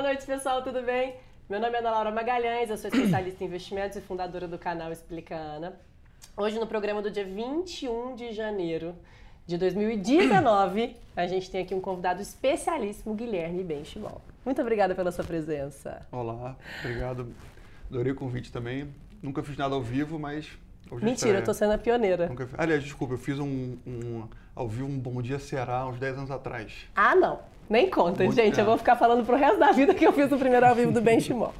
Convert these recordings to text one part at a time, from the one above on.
Boa noite, pessoal, tudo bem? Meu nome é Ana Laura Magalhães, eu sou especialista em investimentos e fundadora do canal Explica Ana. Hoje, no programa do dia 21 de janeiro de 2019, a gente tem aqui um convidado especialíssimo, Guilherme Benchimol. Muito obrigada pela sua presença. Olá, obrigado. Adorei o convite também. Nunca fiz nada ao vivo, mas Mentira, eu tô sendo a pioneira. Nunca... Aliás, desculpa, eu fiz um, um, ao vivo um Bom Dia Será uns 10 anos atrás. Ah, não. Nem conta, Bom, gente. É. Eu vou ficar falando pro resto da vida que eu fiz o primeiro ao vivo do Benchimol.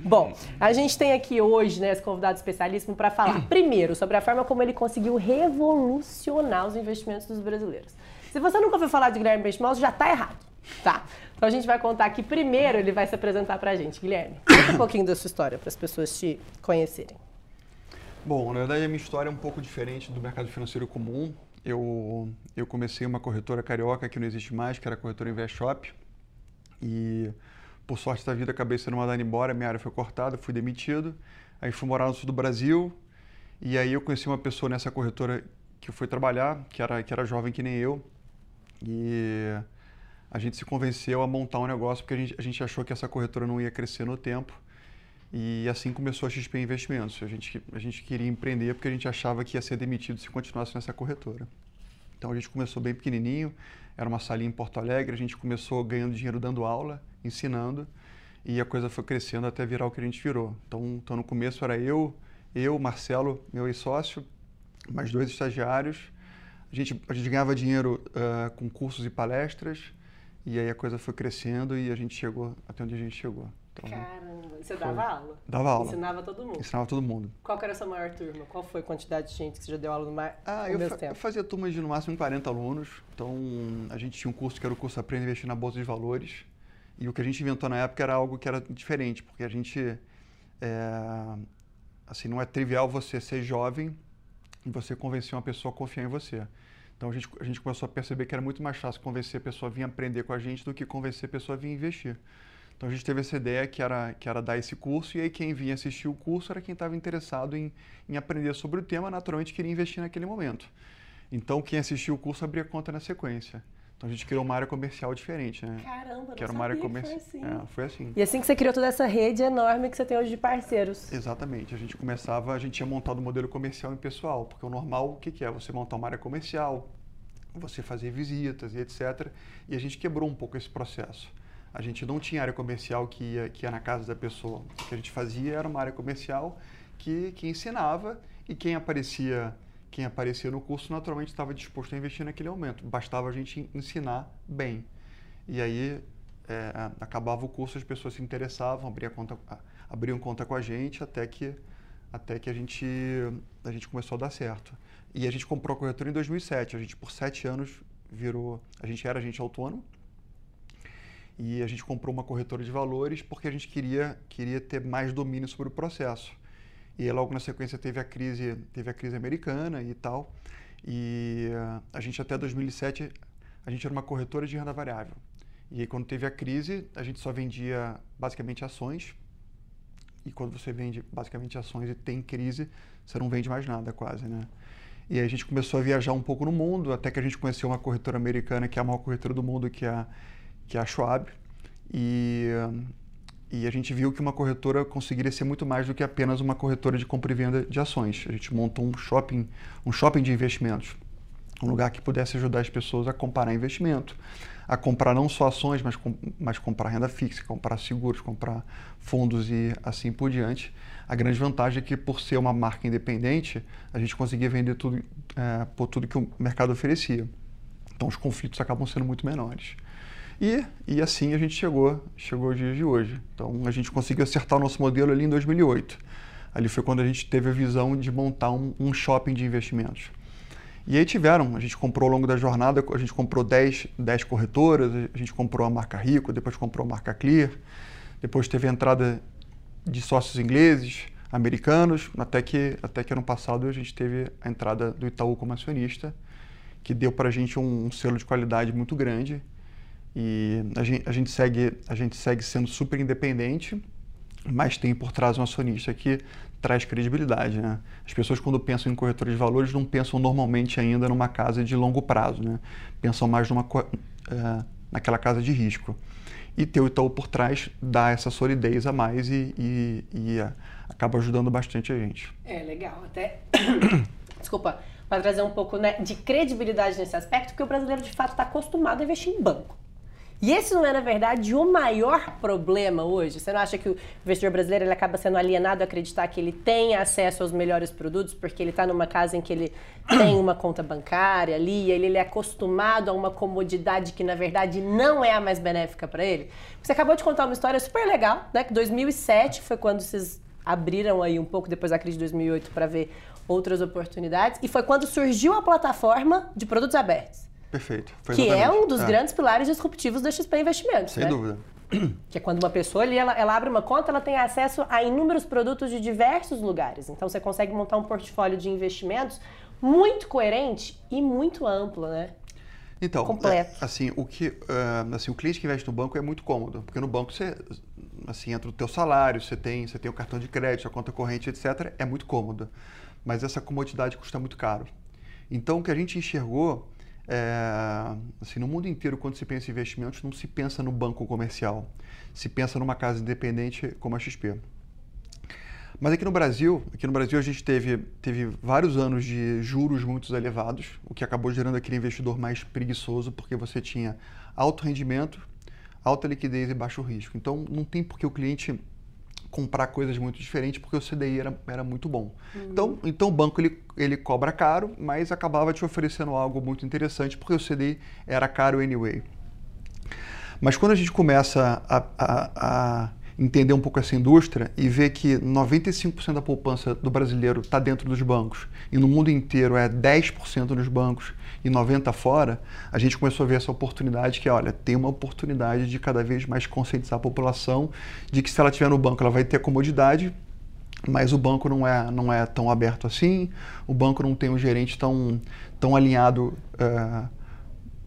Bom, a gente tem aqui hoje, né, esse convidado especialíssimo para falar, primeiro, sobre a forma como ele conseguiu revolucionar os investimentos dos brasileiros. Se você nunca ouviu falar de Guilherme Benchimol, já tá errado, tá? Então a gente vai contar aqui primeiro, ele vai se apresentar pra gente. Guilherme, conta um pouquinho da sua história para as pessoas te conhecerem. Bom, na verdade a minha história é um pouco diferente do mercado financeiro comum. Eu, eu comecei uma corretora carioca que não existe mais, que era a corretora InvestShop. E por sorte da vida acabei sendo mandado embora, minha área foi cortada, fui demitido. Aí fui morar no sul do Brasil. E aí eu conheci uma pessoa nessa corretora que foi trabalhar, que era, que era jovem que nem eu. E a gente se convenceu a montar um negócio porque a gente, a gente achou que essa corretora não ia crescer no tempo. E assim começou a XP Investimentos. A gente, a gente queria empreender porque a gente achava que ia ser demitido se continuasse nessa corretora. Então a gente começou bem pequenininho, era uma salinha em Porto Alegre, a gente começou ganhando dinheiro dando aula, ensinando, e a coisa foi crescendo até virar o que a gente virou. Então, então no começo era eu, eu, Marcelo, meu ex-sócio, mais dois estagiários. A gente, a gente ganhava dinheiro uh, com cursos e palestras, e aí a coisa foi crescendo e a gente chegou até onde a gente chegou. Então, Caramba, você dava aula? Dava aula. Ensinava todo mundo? Ensinava todo mundo. Qual era a sua maior turma? Qual foi a quantidade de gente que você já deu aula no mais ah, eu, fa eu fazia turmas de no máximo 40 alunos. Então, a gente tinha um curso que era o curso Aprenda a Investir na Bolsa de Valores. E o que a gente inventou na época era algo que era diferente, porque a gente... É, assim, não é trivial você ser jovem e você convencer uma pessoa a confiar em você. Então a gente, a gente começou a perceber que era muito mais fácil convencer a pessoa a vir aprender com a gente do que convencer a pessoa a vir investir. Então a gente teve essa ideia que era, que era dar esse curso, e aí quem vinha assistir o curso era quem estava interessado em, em aprender sobre o tema, naturalmente queria investir naquele momento. Então quem assistiu o curso abria conta na sequência. Então a gente criou uma área comercial diferente, né? Caramba, que era uma área comercial. Foi, assim. É, foi assim. E assim que você criou toda essa rede enorme que você tem hoje de parceiros. Exatamente. A gente começava, a gente tinha montado um modelo comercial em pessoal, porque o normal, o que, que é? Você montar uma área comercial, você fazer visitas e etc. E a gente quebrou um pouco esse processo a gente não tinha área comercial que ia, que ia na casa da pessoa. O que a gente fazia era uma área comercial que, que ensinava e quem aparecia quem aparecia no curso naturalmente estava disposto a investir naquele momento. Bastava a gente ensinar bem. E aí é, acabava o curso, as pessoas se interessavam, abriam conta, abriam conta com a gente até que, até que a, gente, a gente começou a dar certo. E a gente comprou a corretora em 2007. A gente, por sete anos, virou... A gente era agente autônomo, e a gente comprou uma corretora de valores porque a gente queria, queria ter mais domínio sobre o processo. E logo na sequência teve a crise, teve a crise americana e tal. E a gente até 2007 a gente era uma corretora de renda variável. E aí, quando teve a crise, a gente só vendia basicamente ações. E quando você vende basicamente ações e tem crise, você não vende mais nada quase, né? E aí a gente começou a viajar um pouco no mundo, até que a gente conheceu uma corretora americana que é a maior corretora do mundo, que é a que é a Schwab, e, e a gente viu que uma corretora conseguiria ser muito mais do que apenas uma corretora de compra e venda de ações. A gente montou um shopping, um shopping de investimentos, um lugar que pudesse ajudar as pessoas a comparar investimento, a comprar não só ações, mas, mas comprar renda fixa, comprar seguros, comprar fundos e assim por diante. A grande vantagem é que, por ser uma marca independente, a gente conseguia vender tudo é, por tudo que o mercado oferecia. Então, os conflitos acabam sendo muito menores. E, e assim a gente chegou, chegou aos dias de hoje. Então a gente conseguiu acertar o nosso modelo ali em 2008. Ali foi quando a gente teve a visão de montar um, um shopping de investimentos. E aí tiveram, a gente comprou ao longo da jornada, a gente comprou 10, 10 corretoras, a gente comprou a marca Rico, depois comprou a marca Clear, depois teve a entrada de sócios ingleses, americanos, até que, até que ano passado a gente teve a entrada do Itaú como acionista, que deu para a gente um, um selo de qualidade muito grande e a gente, a gente, segue, a gente segue sendo super independente, mas tem por trás um acionista que traz credibilidade. Né? As pessoas, quando pensam em corretora de valores, não pensam normalmente ainda numa casa de longo prazo, né? pensam mais numa, uh, naquela casa de risco. e ter o Itaú por trás dá essa solidez a mais e, e, e a, acaba ajudando bastante a gente. É, legal. Até, desculpa, para trazer um pouco né, de credibilidade nesse aspecto, porque o brasileiro de fato está acostumado a investir em banco. E esse não é, na verdade, o maior problema hoje? Você não acha que o investidor brasileiro ele acaba sendo alienado a acreditar que ele tem acesso aos melhores produtos porque ele está numa casa em que ele tem uma conta bancária ali, ele, ele é acostumado a uma comodidade que, na verdade, não é a mais benéfica para ele? Você acabou de contar uma história super legal, né? Que 2007 foi quando vocês abriram aí um pouco depois da crise de 2008 para ver outras oportunidades, e foi quando surgiu a plataforma de produtos abertos. Perfeito. que é um dos é. grandes pilares disruptivos da XP Investimentos. Sem né? dúvida. Que é quando uma pessoa ali, ela, ela, abre uma conta, ela tem acesso a inúmeros produtos de diversos lugares. Então você consegue montar um portfólio de investimentos muito coerente e muito amplo, né? Então, Completo. É, assim, o que, uh, assim, o cliente que investe no banco é muito cômodo, porque no banco você, assim, entra o teu salário, você tem, você tem o cartão de crédito, a conta corrente, etc. É muito cômodo, mas essa comodidade custa muito caro. Então, o que a gente enxergou é, assim, no mundo inteiro, quando se pensa em investimentos, não se pensa no banco comercial, se pensa numa casa independente como a XP. Mas aqui no Brasil, aqui no Brasil a gente teve, teve vários anos de juros muito elevados, o que acabou gerando aquele investidor mais preguiçoso, porque você tinha alto rendimento, alta liquidez e baixo risco. Então não tem por que o cliente comprar coisas muito diferentes porque o CDI era, era muito bom. Uhum. Então, então o banco ele, ele cobra caro, mas acabava te oferecendo algo muito interessante porque o CDI era caro anyway. Mas quando a gente começa a, a, a entender um pouco essa indústria e ver que 95% da poupança do brasileiro está dentro dos bancos e no mundo inteiro é 10% nos bancos e 90 fora, a gente começou a ver essa oportunidade que, olha, tem uma oportunidade de cada vez mais conscientizar a população de que se ela estiver no banco, ela vai ter comodidade, mas o banco não é, não é tão aberto assim, o banco não tem um gerente tão, tão alinhado uh,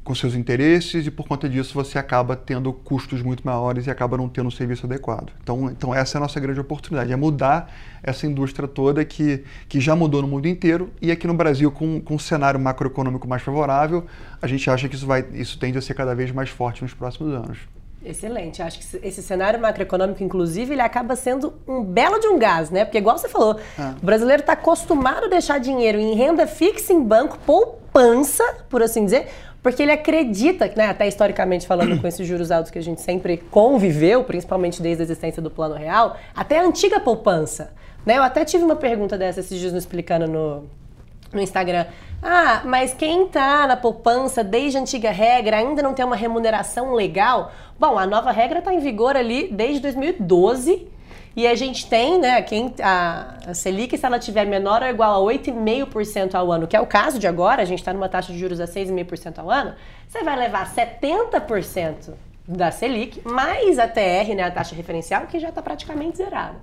com seus interesses e por conta disso você acaba tendo custos muito maiores e acaba não tendo um serviço adequado. Então, então essa é a nossa grande oportunidade, é mudar essa indústria toda que, que já mudou no mundo inteiro e aqui no Brasil com, com um cenário macroeconômico mais favorável, a gente acha que isso, vai, isso tende a ser cada vez mais forte nos próximos anos. Excelente. Acho que esse cenário macroeconômico, inclusive, ele acaba sendo um belo de um gás, né? Porque, igual você falou, é. o brasileiro está acostumado a deixar dinheiro em renda fixa em banco, poupança, por assim dizer, porque ele acredita, né, até historicamente falando com esses juros altos que a gente sempre conviveu, principalmente desde a existência do Plano Real, até a antiga poupança. Né? Eu até tive uma pergunta dessa esses dias me explicando no, no Instagram. Ah, mas quem está na poupança desde a antiga regra ainda não tem uma remuneração legal? Bom, a nova regra está em vigor ali desde 2012 e a gente tem, né, quem, a, a Selic, se ela tiver menor ou igual a 8,5% ao ano, que é o caso de agora, a gente está numa taxa de juros a 6,5% ao ano, você vai levar 70% da Selic, mais a TR, né, a taxa referencial, que já está praticamente zerada.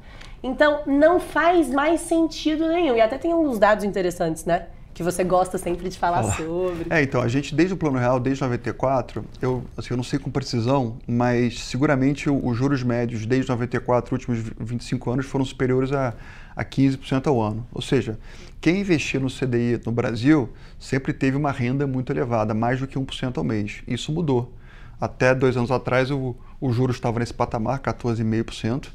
Então, não faz mais sentido nenhum. E até tem alguns dados interessantes, né? Que você gosta sempre de falar sobre. É, então, a gente, desde o Plano Real, desde 94, eu, assim, eu não sei com precisão, mas seguramente os juros médios desde 94, últimos 25 anos, foram superiores a, a 15% ao ano. Ou seja, quem investia no CDI no Brasil sempre teve uma renda muito elevada, mais do que 1% ao mês. Isso mudou. Até dois anos atrás, o, o juros estava nesse patamar, 14,5%.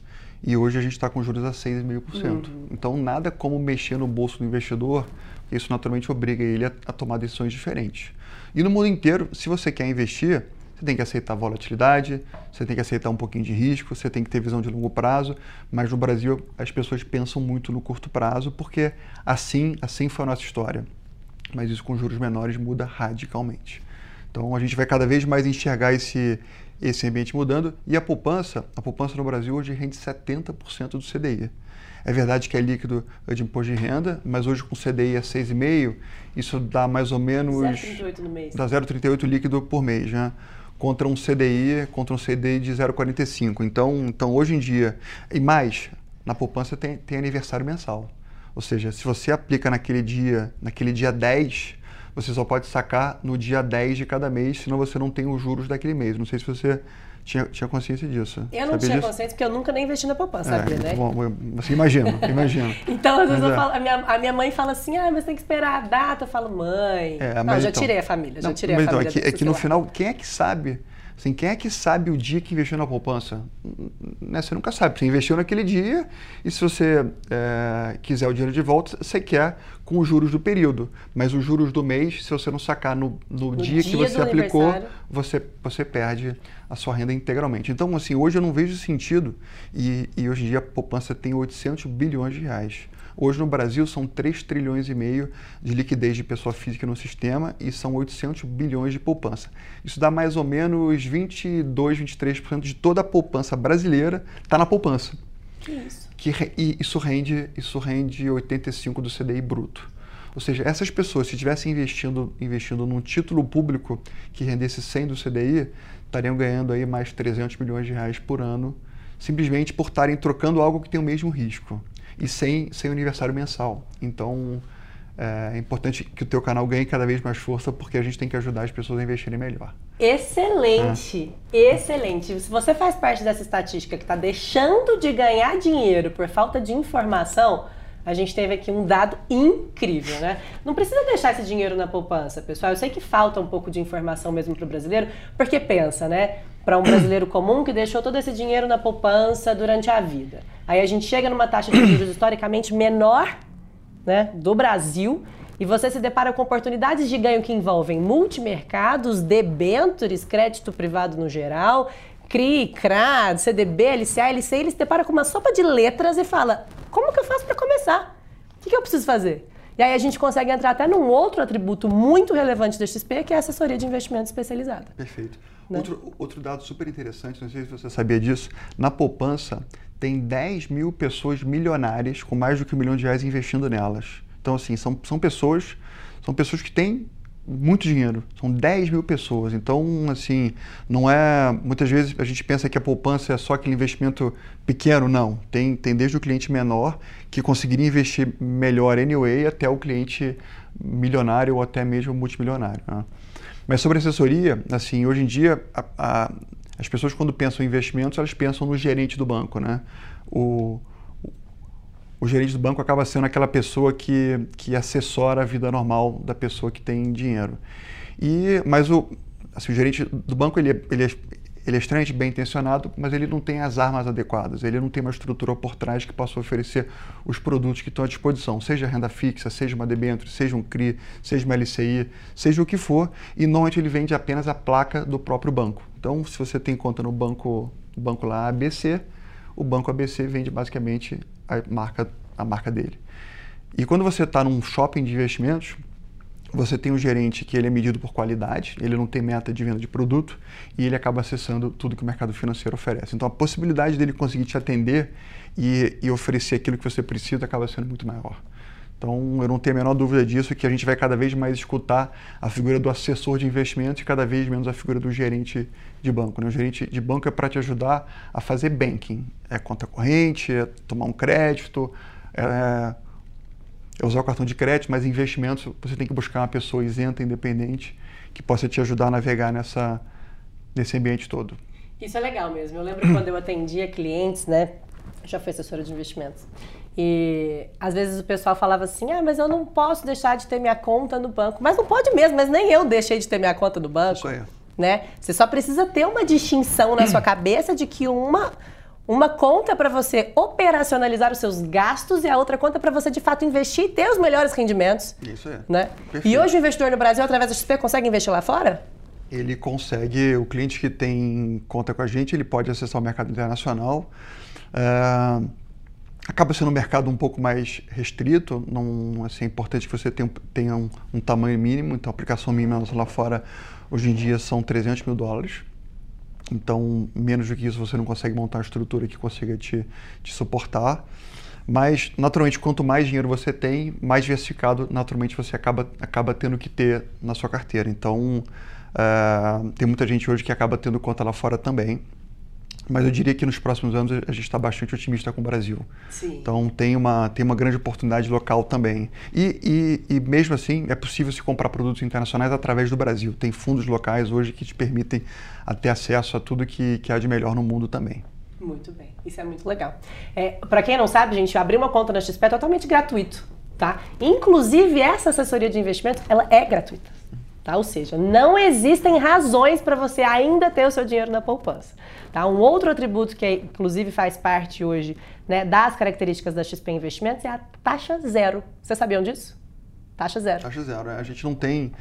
E hoje a gente está com juros a 6,5%. Uhum. Então, nada como mexer no bolso do investidor isso naturalmente obriga ele a, a tomar decisões diferentes. E no mundo inteiro, se você quer investir, você tem que aceitar volatilidade, você tem que aceitar um pouquinho de risco, você tem que ter visão de longo prazo, mas no Brasil as pessoas pensam muito no curto prazo, porque assim, assim foi a nossa história. Mas isso com juros menores muda radicalmente. Então a gente vai cada vez mais enxergar esse, esse ambiente mudando e a poupança, a poupança no Brasil hoje rende 70% do CDI. É verdade que é líquido de imposto de renda, mas hoje com CDI a 6,5, isso dá mais ou menos... 0,38 no mês. Dá 0,38 líquido por mês, né? Contra um CDI, contra um CDI de 0,45. Então, então, hoje em dia... E mais, na poupança tem, tem aniversário mensal. Ou seja, se você aplica naquele dia, naquele dia 10, você só pode sacar no dia 10 de cada mês, senão você não tem os juros daquele mês. Não sei se você tinha, tinha consciência disso. Eu não sabia tinha disso? consciência porque eu nunca nem investi na poupança, é, sabia, né? Bom, você imagina, imagina. então, às vezes é. falo, a, minha, a minha mãe fala assim, ah, mas tem que esperar a data. Eu falo, mãe... É, não, já então, tirei a família, já tirei a família. Então, é que, é que no final, quem é que sabe Assim, quem é que sabe o dia que investiu na poupança? Né? Você nunca sabe. Você investiu naquele dia e se você é, quiser o dinheiro de volta, você quer com os juros do período. Mas os juros do mês, se você não sacar no, no, no dia, dia, que você aplicou, você, você perde a sua renda integralmente. Então, assim, hoje eu não vejo sentido e, e hoje em dia a poupança tem 800 bilhões de reais. Hoje no Brasil são 3 trilhões e meio de liquidez de pessoa física no sistema e são 800 bilhões de poupança. Isso dá mais ou menos 22, 23% de toda a poupança brasileira está na poupança. Que isso? Que, e isso rende, isso rende 85 do CDI bruto. Ou seja, essas pessoas, se estivessem investindo, investindo num título público que rendesse 100 do CDI, estariam ganhando aí mais 300 milhões de reais por ano, simplesmente por estarem trocando algo que tem o mesmo risco e sem, sem aniversário mensal. Então, é importante que o teu canal ganhe cada vez mais força porque a gente tem que ajudar as pessoas a investirem melhor. Excelente, é. excelente. Se você faz parte dessa estatística que está deixando de ganhar dinheiro por falta de informação, a gente teve aqui um dado incrível, né? Não precisa deixar esse dinheiro na poupança, pessoal. Eu sei que falta um pouco de informação mesmo para o brasileiro, porque pensa, né? Para um brasileiro comum que deixou todo esse dinheiro na poupança durante a vida. Aí a gente chega numa taxa de juros historicamente menor né, do Brasil e você se depara com oportunidades de ganho que envolvem multimercados, debentures, crédito privado no geral, CRI, CRA, CDB, LCA, LCI, ele se depara com uma sopa de letras e fala: como que eu faço para começar? O que, que eu preciso fazer? E aí a gente consegue entrar até num outro atributo muito relevante da XP, que é a assessoria de investimento especializada. Perfeito. Né? Outro, outro dado super interessante, não sei se você sabia disso, na poupança tem 10 mil pessoas milionárias com mais do que um milhão de reais investindo nelas. Então, assim, são, são pessoas são pessoas que têm muito dinheiro. São 10 mil pessoas. Então, assim, não é. Muitas vezes a gente pensa que a poupança é só aquele investimento pequeno. Não. Tem, tem desde o cliente menor, que conseguiria investir melhor anyway, até o cliente milionário ou até mesmo multimilionário. Né? Mas sobre assessoria, assim, hoje em dia, a, a, as pessoas quando pensam em investimentos, elas pensam no gerente do banco, né? O, o gerente do banco acaba sendo aquela pessoa que, que assessora a vida normal da pessoa que tem dinheiro. E, mas o, assim, o gerente do banco ele, é, ele, é, ele é extremamente bem intencionado, mas ele não tem as armas adequadas, ele não tem uma estrutura por trás que possa oferecer os produtos que estão à disposição, seja renda fixa, seja uma debênture, seja um CRI, seja uma LCI, seja o que for, e normalmente ele vende apenas a placa do próprio banco. Então, se você tem conta no banco, banco lá ABC, o banco ABC vende basicamente a marca, a marca dele. E quando você está num shopping de investimentos, você tem um gerente que ele é medido por qualidade, ele não tem meta de venda de produto e ele acaba acessando tudo que o mercado financeiro oferece. Então a possibilidade dele conseguir te atender e, e oferecer aquilo que você precisa acaba sendo muito maior. Então, eu não tenho a menor dúvida disso, que a gente vai cada vez mais escutar a figura do assessor de investimento e cada vez menos a figura do gerente de banco. Né? O gerente de banco é para te ajudar a fazer banking. É conta corrente, é tomar um crédito, é, é usar o cartão de crédito, mas investimentos você tem que buscar uma pessoa isenta, independente, que possa te ajudar a navegar nessa, nesse ambiente todo. Isso é legal mesmo. Eu lembro quando eu atendia clientes, né? Já fui assessora de investimentos. E às vezes o pessoal falava assim: ah, mas eu não posso deixar de ter minha conta no banco. Mas não pode mesmo, mas nem eu deixei de ter minha conta no banco. Isso aí. Né? Você só precisa ter uma distinção na sua cabeça de que uma, uma conta para você operacionalizar os seus gastos e a outra conta para você de fato investir e ter os melhores rendimentos. Isso é. Né? E hoje o investidor no Brasil, através da XP, consegue investir lá fora? Ele consegue, o cliente que tem conta com a gente, ele pode acessar o mercado internacional. Uh, acaba sendo um mercado um pouco mais restrito, não, assim, é importante que você tenha, tenha um, um, tamanho mínimo, então a aplicação mínima lá fora hoje em dia são 300 mil dólares, então menos do que isso você não consegue montar uma estrutura que consiga te, te suportar, mas naturalmente quanto mais dinheiro você tem, mais diversificado naturalmente você acaba, acaba tendo que ter na sua carteira, então uh, tem muita gente hoje que acaba tendo conta lá fora também, mas eu diria que nos próximos anos a gente está bastante otimista com o Brasil. Sim. Então tem uma, tem uma grande oportunidade local também. E, e, e, mesmo assim é possível se comprar produtos internacionais através do Brasil. Tem fundos locais hoje que te permitem ter acesso a tudo que, que há de melhor no mundo também. Muito bem, isso é muito legal. É, Para quem não sabe, gente, abrir uma conta na XP é totalmente gratuito, tá? Inclusive essa assessoria de investimento, ela é gratuita. Tá? Ou seja, não existem razões para você ainda ter o seu dinheiro na poupança. Tá? Um outro atributo que, inclusive, faz parte hoje né, das características da XP Investimentos é a taxa zero. Vocês sabiam disso? Taxa zero. Taxa zero. É. A gente não tem.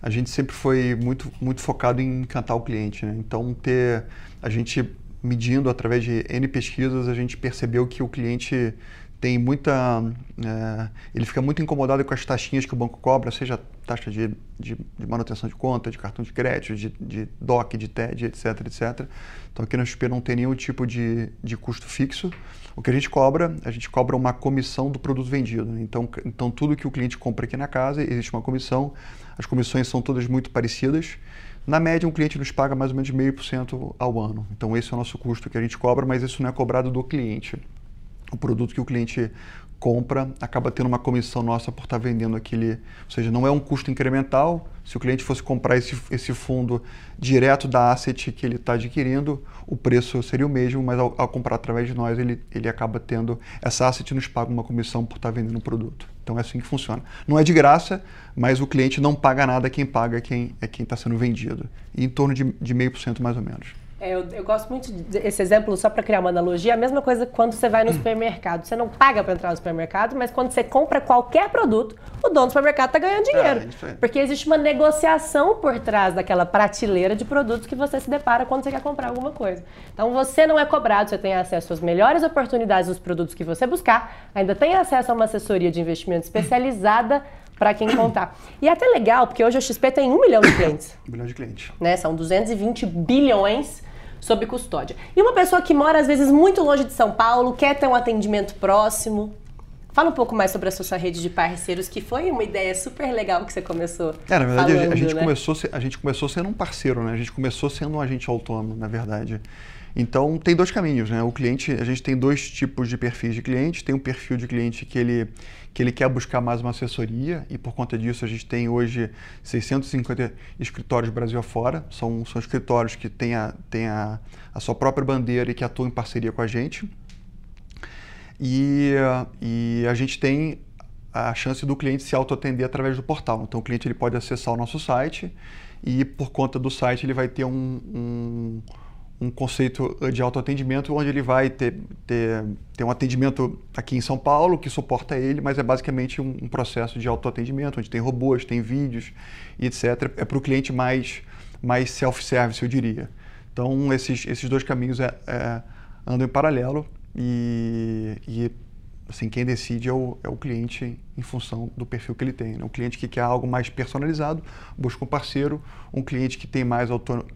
A gente sempre foi muito, muito focado em encantar o cliente. Né? Então, ter. A gente medindo através de N pesquisas, a gente percebeu que o cliente tem muita. É, ele fica muito incomodado com as taxinhas que o banco cobra, seja taxa de, de, de manutenção de conta, de cartão de crédito, de, de DOC, de TED, etc, etc. Então aqui na XP não tem nenhum tipo de, de custo fixo. O que a gente cobra, a gente cobra uma comissão do produto vendido. Né? Então, então tudo que o cliente compra aqui na casa, existe uma comissão. As comissões são todas muito parecidas. Na média, um cliente nos paga mais ou menos meio por cento ao ano. Então esse é o nosso custo que a gente cobra, mas isso não é cobrado do cliente o produto que o cliente compra acaba tendo uma comissão nossa por estar vendendo aquele, ou seja, não é um custo incremental. Se o cliente fosse comprar esse, esse fundo direto da asset que ele está adquirindo, o preço seria o mesmo, mas ao, ao, comprar através de nós, ele, ele acaba tendo, essa asset nos paga uma comissão por estar vendendo o produto. Então é assim que funciona. Não é de graça, mas o cliente não paga nada, quem paga é quem é quem está sendo vendido. E em torno de, de meio por cento mais ou menos. É, eu, eu, gosto muito desse exemplo, só para criar uma analogia, a mesma coisa quando você vai no supermercado. Você não paga para entrar no supermercado, mas quando você compra qualquer produto, o dono do supermercado está ganhando dinheiro. É, porque existe uma negociação por trás daquela prateleira de produtos que você se depara quando você quer comprar alguma coisa. Então você não é cobrado, você tem acesso às melhores oportunidades dos produtos que você buscar, ainda tem acesso a uma assessoria de investimento especializada para quem contar. E é até legal, porque hoje a XP tem um milhão de clientes. Um milhão de clientes. Né? São 220 bilhões sob custódia. E uma pessoa que mora, às vezes, muito longe de São Paulo, quer ter um atendimento próximo. Fala um pouco mais sobre a sua rede de parceiros, que foi uma ideia super legal que você começou. É, na verdade, falando, a, gente né? começou, a gente começou sendo um parceiro, né? A gente começou sendo um agente autônomo, na verdade. Então tem dois caminhos, né? O cliente, a gente tem dois tipos de perfis de cliente. Tem um perfil de cliente que ele que ele quer buscar mais uma assessoria e por conta disso a gente tem hoje 650 escritórios Brasil afora. São, são escritórios que têm, a, têm a, a sua própria bandeira e que atuam em parceria com a gente. E, e a gente tem a chance do cliente se autoatender através do portal. Então o cliente ele pode acessar o nosso site e por conta do site ele vai ter um, um um conceito de autoatendimento onde ele vai ter, ter, ter um atendimento aqui em São Paulo que suporta ele, mas é basicamente um, um processo de autoatendimento, onde tem robôs, tem vídeos e etc. É para o cliente mais, mais self-service, eu diria. Então, esses, esses dois caminhos é, é, andam em paralelo e, e assim, quem decide é o, é o cliente em função do perfil que ele tem. Né? Um cliente que quer algo mais personalizado, busca um parceiro. Um cliente que tem mais,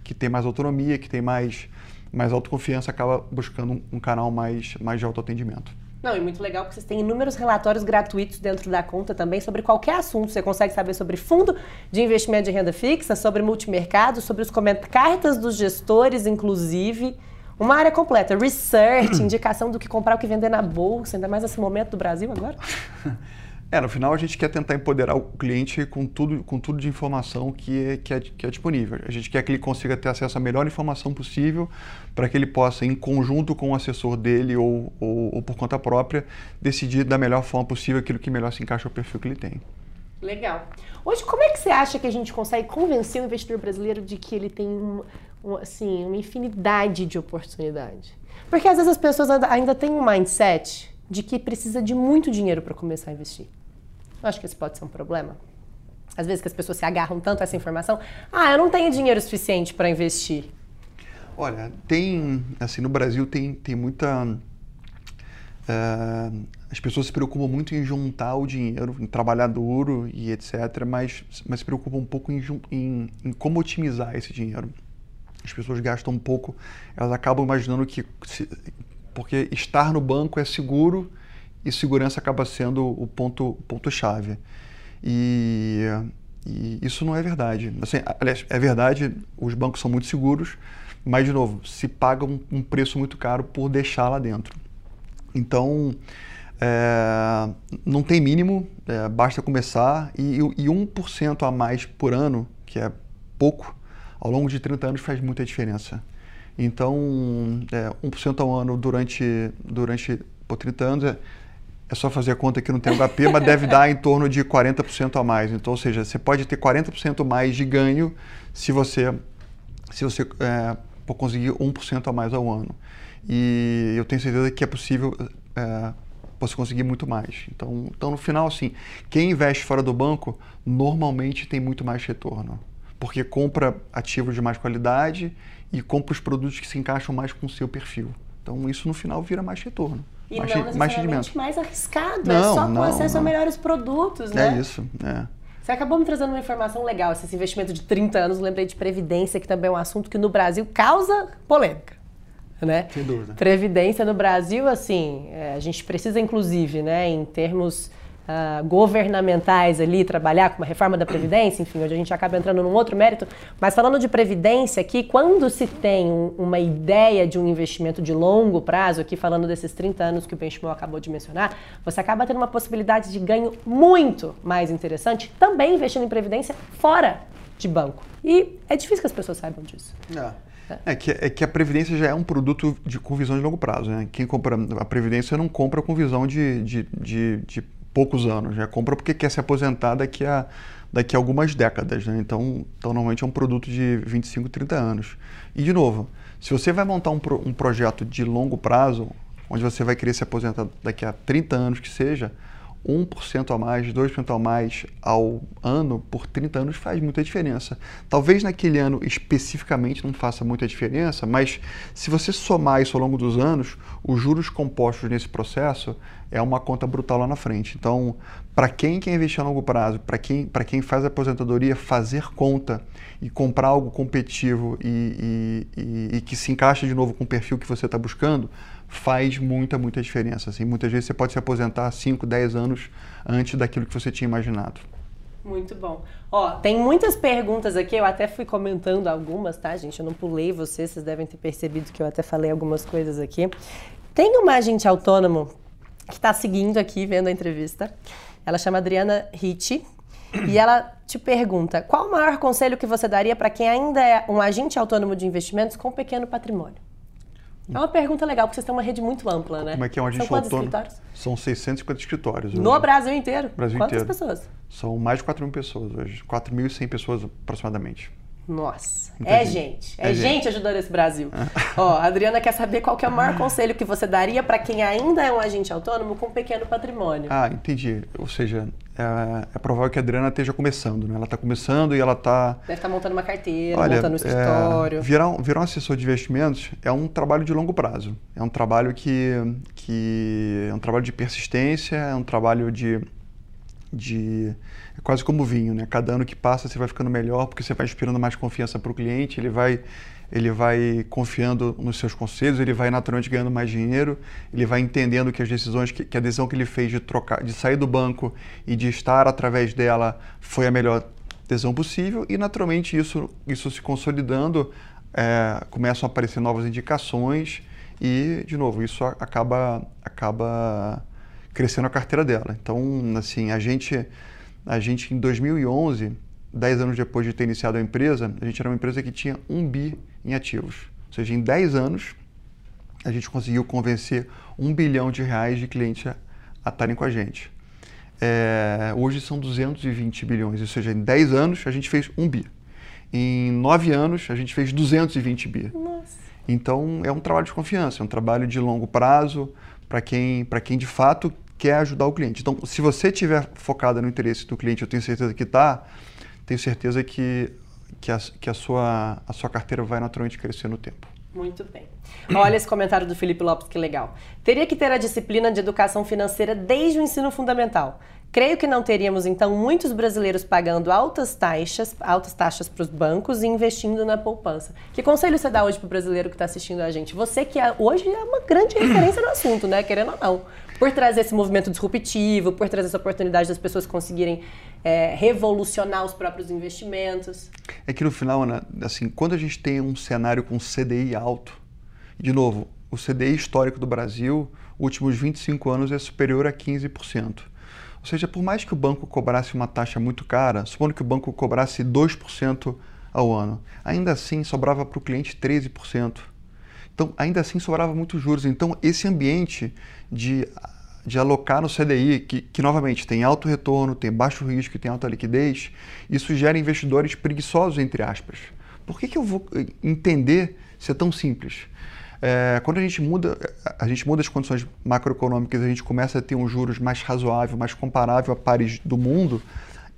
que tem mais autonomia, que tem mais, mais autoconfiança, acaba buscando um, um canal mais, mais de autoatendimento. Não, e muito legal porque vocês têm inúmeros relatórios gratuitos dentro da conta também sobre qualquer assunto. Você consegue saber sobre fundo de investimento de renda fixa, sobre multimercado, sobre os cartas dos gestores, inclusive. Uma área completa, research, indicação do que comprar, o que vender na bolsa, ainda mais nesse momento do Brasil agora. É, no final a gente quer tentar empoderar o cliente com tudo, com tudo de informação que é, que, é, que é disponível. A gente quer que ele consiga ter acesso à melhor informação possível para que ele possa, em conjunto com o assessor dele ou, ou, ou, por conta própria, decidir da melhor forma possível aquilo que melhor se encaixa ao perfil que ele tem. Legal. Hoje, como é que você acha que a gente consegue convencer o investidor brasileiro de que ele tem um, um, assim, uma infinidade de oportunidades? Porque às vezes as pessoas ainda têm um mindset de que precisa de muito dinheiro para começar a investir. Eu acho que esse pode ser um problema. Às vezes que as pessoas se agarram tanto a essa informação, ah, eu não tenho dinheiro suficiente para investir. Olha, tem, assim, no Brasil tem, tem muita... Uh, as pessoas se preocupam muito em juntar o dinheiro, em trabalhar duro e etc., mas, mas se preocupam um pouco em, em, em como otimizar esse dinheiro. As pessoas gastam um pouco, elas acabam imaginando que... Se, porque estar no banco é seguro e segurança acaba sendo o ponto, ponto chave. E, e isso não é verdade. Assim, aliás, é verdade, os bancos são muito seguros, mas, de novo, se paga um, um preço muito caro por deixar lá dentro. Então, é, não tem mínimo, é, basta começar, e, e 1% a mais por ano, que é pouco, ao longo de 30 anos faz muita diferença. Então, é, 1% ao ano durante, durante por 30 anos é, é só fazer a conta que não tem HP, mas deve dar em torno de 40% a mais. Então, ou seja, você pode ter 40% mais de ganho se você, se você é, conseguir 1% a mais ao ano. E eu tenho certeza que é possível é, você conseguir muito mais. Então, então, no final, assim, quem investe fora do banco normalmente tem muito mais retorno. Porque compra ativos de mais qualidade e compra os produtos que se encaixam mais com o seu perfil. Então, isso no final vira mais retorno. E mais, não mais necessariamente mais arriscado, não, é só com não, acesso não. a melhores produtos, né? É isso, é. Você acabou me trazendo uma informação legal, esse investimento de 30 anos, lembrei de Previdência, que também é um assunto que no Brasil causa polêmica. Né? Sem dúvida. Previdência no Brasil, assim, é, a gente precisa, inclusive, né, em termos uh, governamentais ali, trabalhar com uma reforma da Previdência, enfim, hoje a gente acaba entrando num outro mérito, mas falando de Previdência aqui, quando se tem um, uma ideia de um investimento de longo prazo, aqui falando desses 30 anos que o Benchimol acabou de mencionar, você acaba tendo uma possibilidade de ganho muito mais interessante, também investindo em Previdência fora de banco. E é difícil que as pessoas saibam disso. É. É que, é que a Previdência já é um produto de, com visão de longo prazo. Né? Quem compra a Previdência não compra com visão de, de, de, de poucos anos, já compra porque quer se aposentar daqui a, daqui a algumas décadas. Né? Então, então, normalmente é um produto de 25, 30 anos. E, de novo, se você vai montar um, pro, um projeto de longo prazo, onde você vai querer se aposentar daqui a 30 anos que seja, 1% a mais, 2% a mais ao ano por 30 anos faz muita diferença. Talvez naquele ano especificamente não faça muita diferença, mas se você somar isso ao longo dos anos, os juros compostos nesse processo é uma conta brutal lá na frente. Então, para quem quer investir a longo prazo, para quem, quem faz aposentadoria, fazer conta e comprar algo competitivo e, e, e, e que se encaixa de novo com o perfil que você está buscando, faz muita, muita diferença. Assim, muitas vezes você pode se aposentar 5, 10 anos antes daquilo que você tinha imaginado. Muito bom. Ó, tem muitas perguntas aqui, eu até fui comentando algumas, tá, gente? Eu não pulei vocês, vocês devem ter percebido que eu até falei algumas coisas aqui. Tem uma agente autônomo que está seguindo aqui, vendo a entrevista. Ela chama Adriana Ricci. E ela te pergunta: qual o maior conselho que você daria para quem ainda é um agente autônomo de investimentos com pequeno patrimônio? É uma pergunta legal, porque vocês têm uma rede muito ampla, né? Como é que é um agente São autônomo? escritórios? São 650 escritórios. No hoje. Brasil inteiro? Brasil Quantas inteiro. pessoas? São mais de 4 mil pessoas hoje. 4.100 pessoas aproximadamente. Nossa, Muita é gente. gente. É, É gente. gente. ajudando esse Brasil. Ó, a Adriana quer saber qual que é o maior conselho que você daria para quem ainda é um agente autônomo com pequeno patrimônio. Ah, entendi. Ou seja, é, é provável que a Adriana esteja começando, né? Ela está começando e ela está Deve estar montando uma carteira, Olha, montando um escritório. É, virar, um- virar um assessor de investimentos é um trabalho de longo prazo. É um trabalho que, que é um trabalho de persistência, é um trabalho de, de é quase como vinho, né? Cada ano que passa você vai ficando melhor porque você vai inspirando mais confiança para o cliente, ele vai ele vai confiando nos seus conselhos, ele vai naturalmente ganhando mais dinheiro, ele vai entendendo que as decisões que, que a decisão que ele fez de trocar, de sair do banco e de estar através dela foi a melhor decisão possível e naturalmente isso isso se consolidando é, começam a aparecer novas indicações e de novo isso acaba acaba crescendo a carteira dela então assim a gente a gente em 2011 10 anos depois de ter iniciado a empresa a gente era uma empresa que tinha um bi em ativos ou seja em 10 anos a gente conseguiu convencer um bilhão de reais de clientes a estarem com a gente é, hoje são 220 bilhões, ou seja, em 10 anos a gente fez 1 bi. Em 9 anos a gente fez 220 bi. Nossa. Então é um trabalho de confiança, é um trabalho de longo prazo para quem, para quem de fato quer ajudar o cliente. Então, se você estiver focada no interesse do cliente, eu tenho certeza que está, tenho certeza que, que, a, que a, sua, a sua carteira vai naturalmente crescer no tempo. Muito bem. Olha esse comentário do Felipe Lopes, que legal. Teria que ter a disciplina de educação financeira desde o ensino fundamental. Creio que não teríamos, então, muitos brasileiros pagando altas taxas, altas taxas para os bancos e investindo na poupança. Que conselho você dá hoje para o brasileiro que está assistindo a gente? Você que é- hoje é uma grande referência no assunto, né? Querendo ou não. Por trazer esse movimento disruptivo, por trazer essa oportunidade das pessoas conseguirem é, revolucionar os próprios investimentos. É que no final, Ana, assim, quando a gente tem um cenário com CDI alto, de novo, o CDI histórico do Brasil, últimos 25 anos, é superior a 15%. Ou seja, por mais que o banco cobrasse uma taxa muito cara, supondo que o banco cobrasse 2% ao ano, ainda assim sobrava para o cliente 13%. Então, ainda assim sobrava muitos juros. Então, esse ambiente de, de alocar no CDI, que, que novamente tem alto retorno, tem baixo risco e tem alta liquidez, isso gera investidores preguiçosos, entre aspas. Por que, que eu vou entender se é tão simples? É, quando a gente muda, a gente muda as condições macroeconômicas, a gente começa a ter um juros mais razoável, mais comparável a pares do mundo,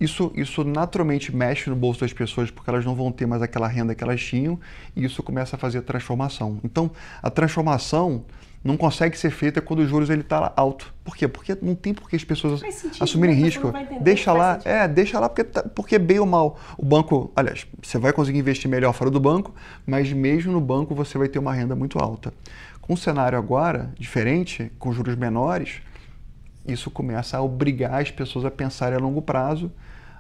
isso, isso naturalmente mexe no bolso das pessoas porque elas não vão ter mais aquela renda que elas tinham e isso começa a fazer a transformação. Então, a transformação não consegue ser feita quando os juros ele está alto. Por quê? Porque não tem por que as pessoas sentido, assumirem né? risco. Deixa lá, é, deixa lá porque, tá, porque bem ou mal o banco, aliás, você vai conseguir investir melhor fora do banco, mas mesmo no banco você vai ter uma renda muito alta. Com o cenário agora diferente, com juros menores, isso começa a obrigar as pessoas a pensarem a longo prazo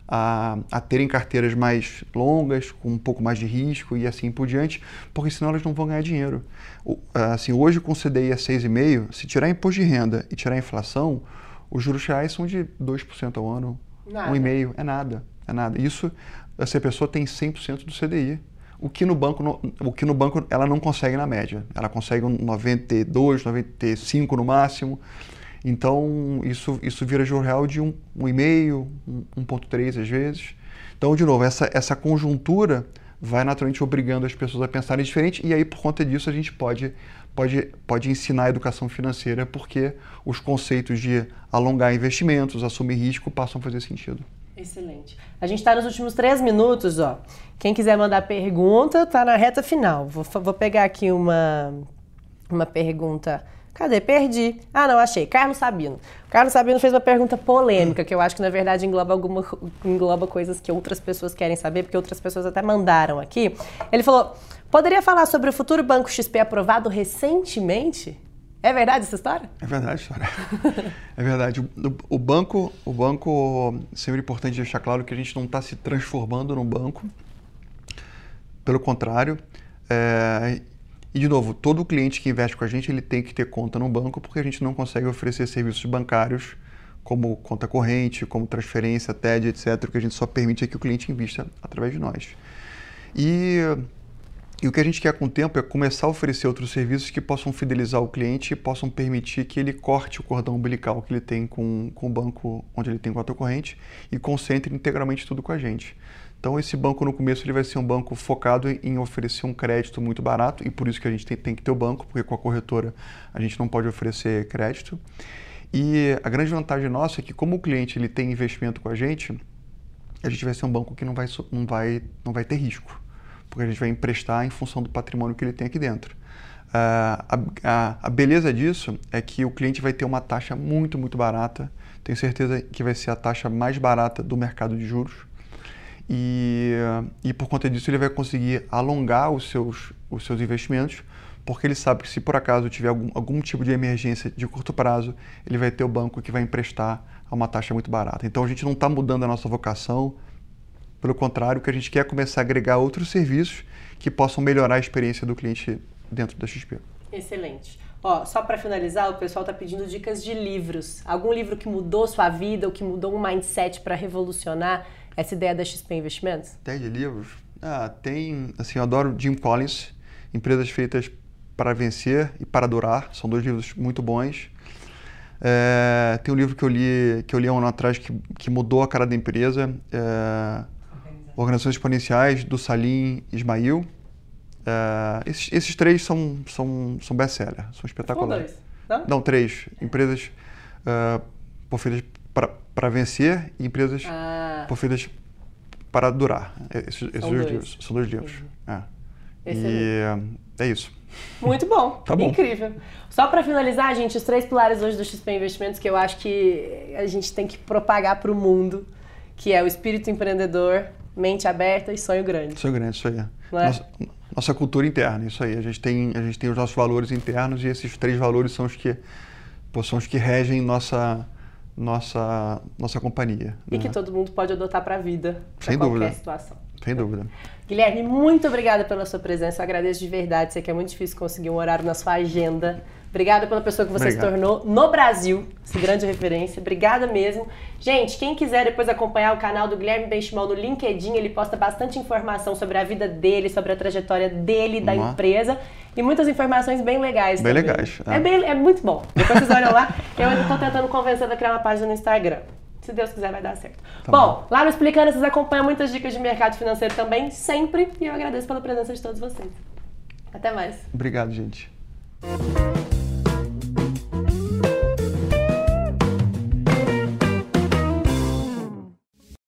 a, a terem carteiras mais longas, com um pouco mais de risco e assim por diante, porque senão elas não vão ganhar dinheiro. Assim, hoje com o CDI a 6,5%, se tirar imposto de renda e tirar a inflação, os juros reais são de 2% ao ano, nada. 1,5%, é nada, é nada. Isso, essa pessoa tem 100% do CDI, o que no banco, o que no banco ela não consegue na média. Ela consegue um 92, 95 no máximo. Então, isso, isso vira juro real de 1,5, 1,3 às vezes. Então, de novo, essa, essa conjuntura vai naturalmente obrigando as pessoas a pensarem diferente e aí, por conta disso, a gente pode, pode, pode ensinar a educação financeira porque os conceitos de alongar investimentos, assumir risco, passam a fazer sentido. Excelente. A gente está nos últimos três minutos, ó. Quem quiser mandar pergunta, tá na reta final. Vou, vou pegar aqui uma, uma pergunta Cadê? Perdi. Ah, não, achei. Carlos Sabino. Carlos Sabino fez uma pergunta polêmica, que eu acho que na verdade engloba, alguma, engloba coisas que outras pessoas querem saber, porque outras pessoas até mandaram aqui. Ele falou: poderia falar sobre o futuro Banco XP aprovado recentemente? É verdade essa história? É verdade, história. é verdade. O, o, banco, o banco, sempre é importante deixar claro que a gente não está se transformando num banco. Pelo contrário, é, e, de novo, todo cliente que investe com a gente ele tem que ter conta no banco porque a gente não consegue oferecer serviços bancários como conta corrente, como transferência, TED, etc., que a gente só permite é que o cliente invista através de nós. E, e, o que a gente quer com o tempo é começar a oferecer outros serviços que possam fidelizar o cliente e possam permitir que ele corte o cordão umbilical que ele tem com, com o banco onde ele tem conta corrente e concentre integralmente tudo com a gente. Então esse banco no começo ele vai ser um banco focado em oferecer um crédito muito barato e por isso que a gente tem, tem que ter o banco, porque com a corretora a gente não pode oferecer crédito. E a grande vantagem nossa é que como o cliente ele tem investimento com a gente, a gente vai ser um banco que não vai, não vai, não vai ter risco, porque a gente vai emprestar em função do patrimônio que ele tem aqui dentro. Uh, a, a, a, beleza disso é que o cliente vai ter uma taxa muito, muito barata. Tenho certeza que vai ser a taxa mais barata do mercado de juros. E, e por conta disso ele vai conseguir alongar os seus, os seus investimentos, porque ele sabe que se por acaso tiver algum, algum tipo de emergência de curto prazo, ele vai ter o banco que vai emprestar a uma taxa muito barata. Então a gente não está mudando a nossa vocação, pelo contrário, que a gente quer é começar a agregar outros serviços que possam melhorar a experiência do cliente dentro da XP. Excelente. Ó, só para finalizar, o pessoal está pedindo dicas de livros. Algum livro que mudou sua vida ou que mudou um mindset para revolucionar essa ideia da XP Investimentos? Tem de livros? Ah, tem, assim, eu adoro Jim Collins, Empresas Feitas para Vencer e para Durar, são dois livros muito bons. É, tem um livro que eu li que eu li há um ano atrás que, que mudou a cara da empresa, é, Organizações Exponenciais, do Salim Ismail. É, esses, esses, três são, são, são best-seller, são espetaculares. São dois, não? Não, três. Empresas uh, para vencer e empresas ah. Por feitas para durar. Esses, esses são dois livros. São dois livros. É. E é isso. Muito bom. tá bom. Incrível. Só para finalizar, gente, os três pilares hoje do XP Investimentos que eu acho que a gente tem que propagar para o mundo, que é o espírito empreendedor, mente aberta e sonho grande. Sonho grande, isso aí. É? Nossa, nossa, cultura interna, isso aí. A gente, tem, a gente tem os nossos valores internos e esses três valores são os que, são os que regem nossa, nossa, nossa companhia. E né? que todo mundo pode adotar para a vida, para qualquer dúvida. situação. Sem dúvida. Guilherme, muito obrigada pela sua presença. Eu agradeço de verdade. Sei que é muito difícil conseguir um horário na sua agenda Obrigada pela pessoa que você Obrigado. se tornou no Brasil, essa grande referência. Obrigada mesmo. Gente, quem quiser depois acompanhar o canal do Guilherme Benchimol no LinkedIn, ele posta bastante informação sobre a vida dele, sobre a trajetória dele, da empresa e muitas informações bem legais Bem também. legais, É, é. bem, é muito bom. Depois vocês olham lá. Eu ainda tô tentando convencer a criar uma página no Instagram. Se Deus quiser, vai dar certo. Tá bom, lá no Explicando, vocês acompanham muitas dicas de mercado financeiro também, sempre. E eu agradeço pela presença de todos vocês. Até mais. Obrigado, gente.